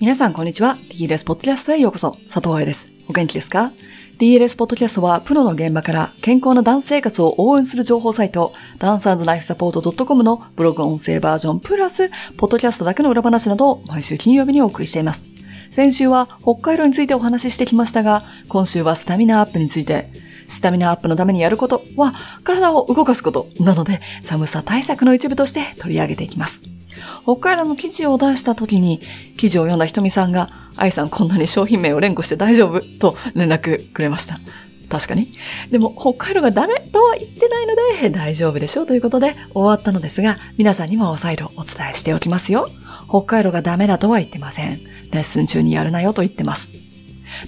皆さんこんにちは。DLS ポッドキャストへようこそ。佐藤愛です。お元気ですか ?DLS ポッドキャストはプロの現場から健康なダンス生活を応援する情報サイト、ダンサーズライフサポート .com のブログ音声バージョンプラス、ポッドキャストだけの裏話などを毎週金曜日にお送りしています。先週は北海道についてお話ししてきましたが、今週はスタミナアップについて、スタミナアップのためにやることは体を動かすことなので寒さ対策の一部として取り上げていきます。北海道の記事を出した時に、記事を読んだひとみさんが、愛さんこんなに商品名を連呼して大丈夫？と連絡くれました。確かに。でも、北海道がダメとは言ってないので、大丈夫でしょうということで終わったのですが、皆さんにも再度お伝えしておきますよ。北海道がダメだとは言ってません。レッスン中にやるなよと言ってます。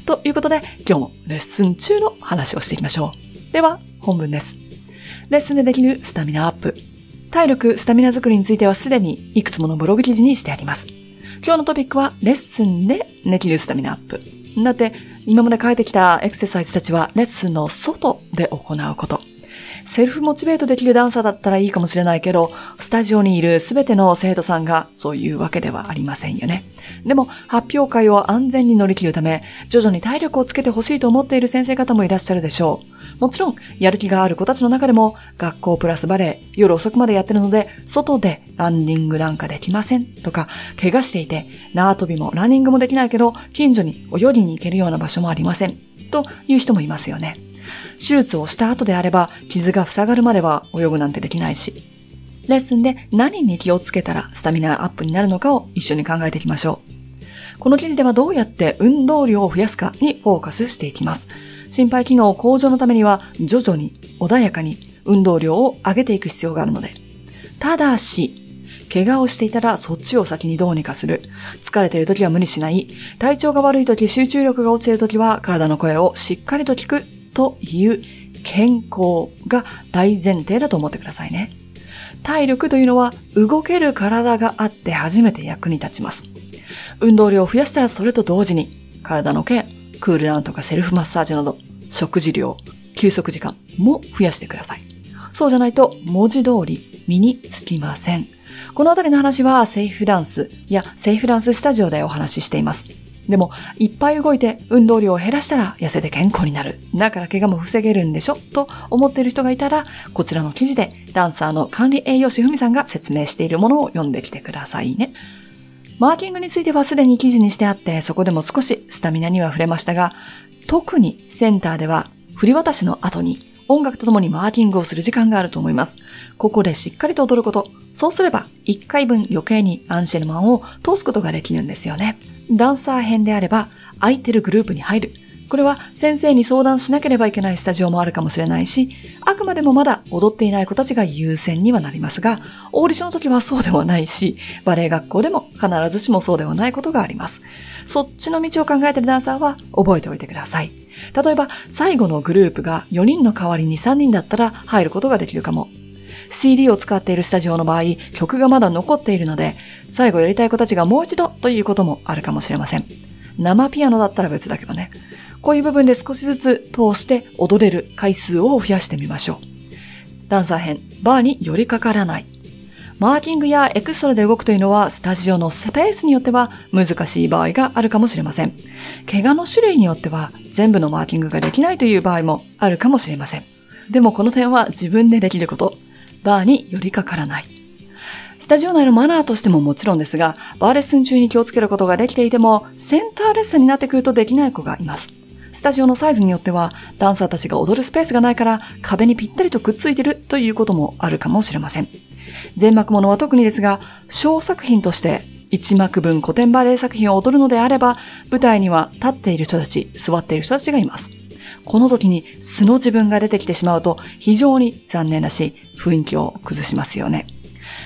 ということで、今日もレッスン中の話をしていきましょう。では、本文です。レッスンでできるスタミナアップ。体力、スタミナ作りについてはすでにいくつものブログ記事にしてあります。今日のトピックはレッスンでできるスタミナアップ。だって、今まで書いてきたエクササイズたちはレッスンの外で行うこと。セルフモチベートできるダンサーだったらいいかもしれないけど、スタジオにいるすべての生徒さんがそういうわけではありませんよね。でも、発表会を安全に乗り切るため、徐々に体力をつけてほしいと思っている先生方もいらっしゃるでしょう。もちろん、やる気がある子たちの中でも、学校プラスバレー、夜遅くまでやってるので、外でランニングなんかできませんとか、怪我していて、縄跳びもランニングもできないけど、近所に泳ぎに行けるような場所もありません。という人もいますよね。手術をした後であれば、傷が塞がるまでは泳ぐなんてできないし。レッスンで何に気をつけたらスタミナアップになるのかを一緒に考えていきましょう。この記事ではどうやって運動量を増やすかにフォーカスしていきます。心肺機能向上のためには徐々に穏やかに運動量を上げていく必要があるので。ただし、怪我をしていたらそっちを先にどうにかする。疲れている時は無理しない。体調が悪い時、集中力が落ちている時は体の声をしっかりと聞くという健康が大前提だと思ってくださいね。体力というのは動ける体があって初めて役に立ちます。運動量を増やしたらそれと同時に体のケア、クールダウンとかセルフマッサージなど、食事量、休息時間も増やしてください。そうじゃないと文字通り身につきません。このあたりの話はセーフダンスやセーフダンススタジオでお話ししています。でも、いっぱい動いて運動量を減らしたら痩せて健康になる。だから怪我も防げるんでしょ？と思っている人がいたら、こちらの記事でダンサーの管理栄養士ふみさんが説明しているものを読んできてくださいね。マーキングについてはすでに記事にしてあって、そこでも少しスタミナには触れましたが、特にセンターでは振り渡しの後に音楽とともにマーキングをする時間があると思います。ここでしっかりと踊ること。そうすれば1回分余計にアンシェルマンを通すことができるんですよね。ダンサー編であれば空いてるグループに入る。これは先生に相談しなければいけないスタジオもあるかもしれないし、あくまでもまだ踊っていない子たちが優先にはなりますが、オーディションの時はそうではないし、バレエ学校でも必ずしもそうではないことがあります。そっちの道を考えてるダンサーは覚えておいてください。例えば、最後のグループが4人の代わりに3人だったら入ることができるかも。CD を使っているスタジオの場合、曲がまだ残っているので、最後やりたい子たちがもう一度ということもあるかもしれません。生ピアノだったら別だけどね。こういう部分で少しずつ通して踊れる回数を増やしてみましょう。ダンサー編、バーに寄りかからない。マーキングやエクストラで動くというのはスタジオのスペースによっては難しい場合があるかもしれません。怪我の種類によっては全部のマーキングができないという場合もあるかもしれません。でもこの点は自分でできること。バーに寄りかからない。スタジオ内のマナーとしてももちろんですが、バーレッスン中に気をつけることができていても、センターレッスンになってくるとできない子がいます。スタジオのサイズによっては、ダンサーたちが踊るスペースがないから壁にぴったりとくっついてるということもあるかもしれません。全幕ものは特にですが、小作品として一幕分古典バレエ作品を踊るのであれば、舞台には立っている人たち、座っている人たちがいます。この時に素の自分が出てきてしまうと非常に残念だし、雰囲気を崩しますよね。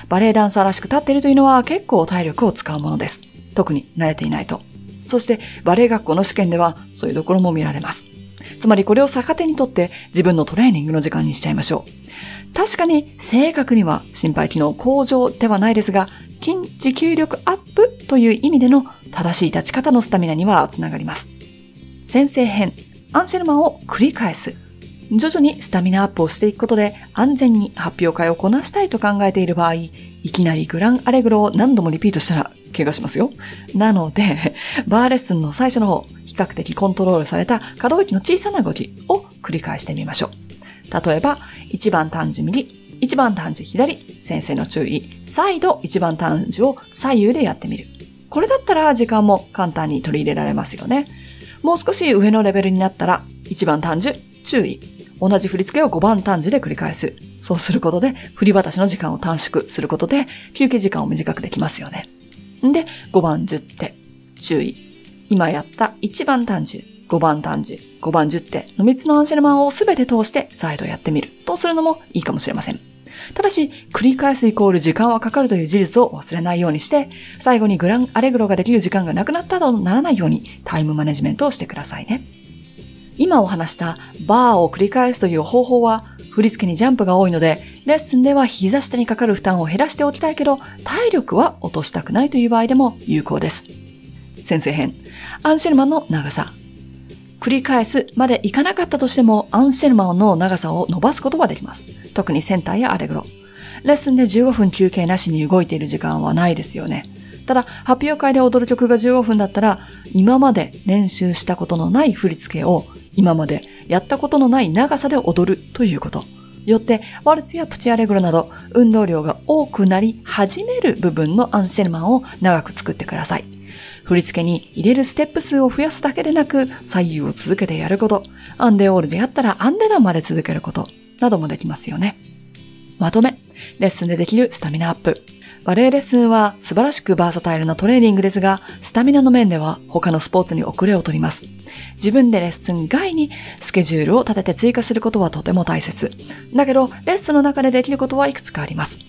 バレエダンサーらしく立っているというのは結構体力を使うものです。特に慣れていないと。そしてバレエ学校の試験ではそういうところも見られます。つまりこれを逆手にとって自分のトレーニングの時間にしちゃいましょう。確かに正確には心肺機能向上ではないですが、筋持久力アップという意味での正しい立ち方のスタミナにはつながります。先生編、アンシェルマンを繰り返す。徐々にスタミナアップをしていくことで安全に発表会をこなしたいと考えている場合、いきなりグランアレグロを何度もリピートしたら怪我しますよ。なので、バーレッスンの最初の方、比較的コントロールされた可動域の小さな動きを繰り返してみましょう。例えば、1番単樹右、1番単樹左、先生の注意、再度1番単樹を左右でやってみる。これだったら時間も簡単に取り入れられますよね。もう少し上のレベルになったら、1番単樹、注意。同じ振り付けを5番単樹で繰り返す。そうすることで、振り渡しの時間を短縮することで、休憩時間を短くできますよね。んで、5番10手、注意。今やった1番単樹、5番単樹、5番10手の3つのアンシェルマンをすべて通して再度やってみるとするのもいいかもしれません。ただし、繰り返すイコール時間はかかるという事実を忘れないようにして、最後にグランアレグロができる時間がなくなったとならないようにタイムマネジメントをしてくださいね。今お話したバーを繰り返すという方法は、振り付けにジャンプが多いので、レッスンでは膝下にかかる負担を減らしておきたいけど、体力は落としたくないという場合でも有効です。先生編、アンシェルマンの長さ。繰り返すまでいかなかったとしても、アンシェルマンの長さを伸ばすことはできます。特にセンターやアレグロ。レッスンで15分休憩なしに動いている時間はないですよね。ただ、発表会で踊る曲が15分だったら、今まで練習したことのない振り付けを今までやったことのない長さで踊るということ。よって、ワルツやプチアレグロなど、運動量が多くなり始める部分のアンシェルマンを長く作ってください。振り付けに入れるステップ数を増やすだけでなく、左右を続けてやること、アンデオールでやったらアンデダンまで続けること、などもできますよね。まとめ、レッスンでできるスタミナアップ。バレエレッスンは素晴らしくバーサタイルなトレーニングですが、スタミナの面では他のスポーツに遅れを取ります。自分でレッスン外にスケジュールを立てて追加することはとても大切。だけど、レッスンの中でできることはいくつかあります。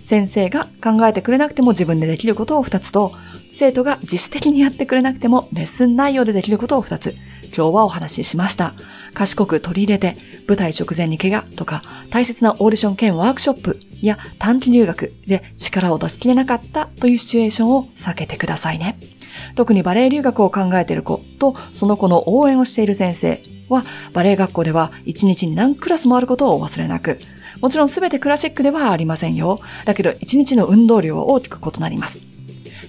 先生が考えてくれなくても自分でできることを2つと、生徒が自主的にやってくれなくてもレッスン内容でできることを2つ。今日はお話ししました。賢く取り入れて、舞台直前に怪我とか、大切なオーディション兼ワークショップや短期留学で力を出し切れなかったというシチュエーションを避けてくださいね。特にバレエ留学を考えている子とその子の応援をしている先生は、バレエ学校では1日に何クラスもあることをお忘れなく、もちろんすべてクラシックではありませんよ。だけど1日の運動量は大きく異なります。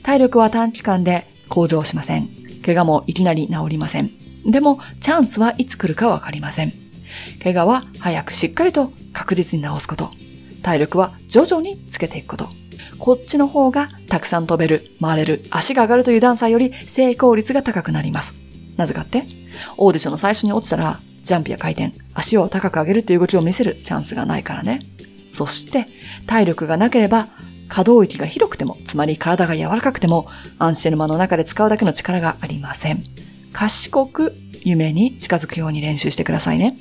体力は短期間で向上しません。怪我もいきなり治りません。でも、チャンスはいつ来るかわかりません。怪我は早くしっかりと確実に治すこと。体力は徐々につけていくこと。こっちの方がたくさん飛べる、回れる、足が上がるというダンサーより成功率が高くなります。なぜかって？オーディションの最初に落ちたら、ジャンプや回転、足を高く上げるっていう動きを見せるチャンスがないからね。そして、体力がなければ、可動域が広くても、つまり体が柔らかくても、アンシェルマの中で使うだけの力がありません。賢く夢に近づくように練習してくださいね。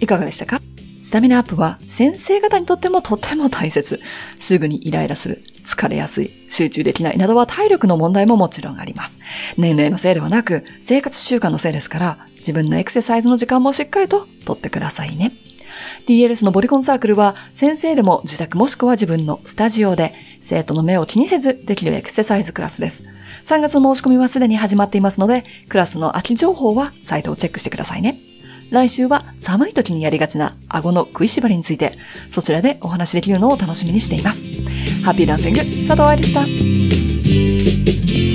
いかがでしたか？スタミナアップは先生方にとってもとても大切。すぐにイライラする、疲れやすい、集中できないなどは体力の問題ももちろんあります。年齢のせいではなく、生活習慣のせいですから、自分のエクササイズの時間もしっかりととってくださいね。DLS のボリコンサークルは先生でも自宅もしくは自分のスタジオで生徒の目を気にせずできるエクササイズクラスです。3月の申し込みはすでに始まっていますので、クラスの空き情報はサイトをチェックしてくださいね。来週は寒い時にやりがちな顎の食いしばりについて、そちらでお話しできるのを楽しみにしています。ハッピーランシング、佐藤愛でした。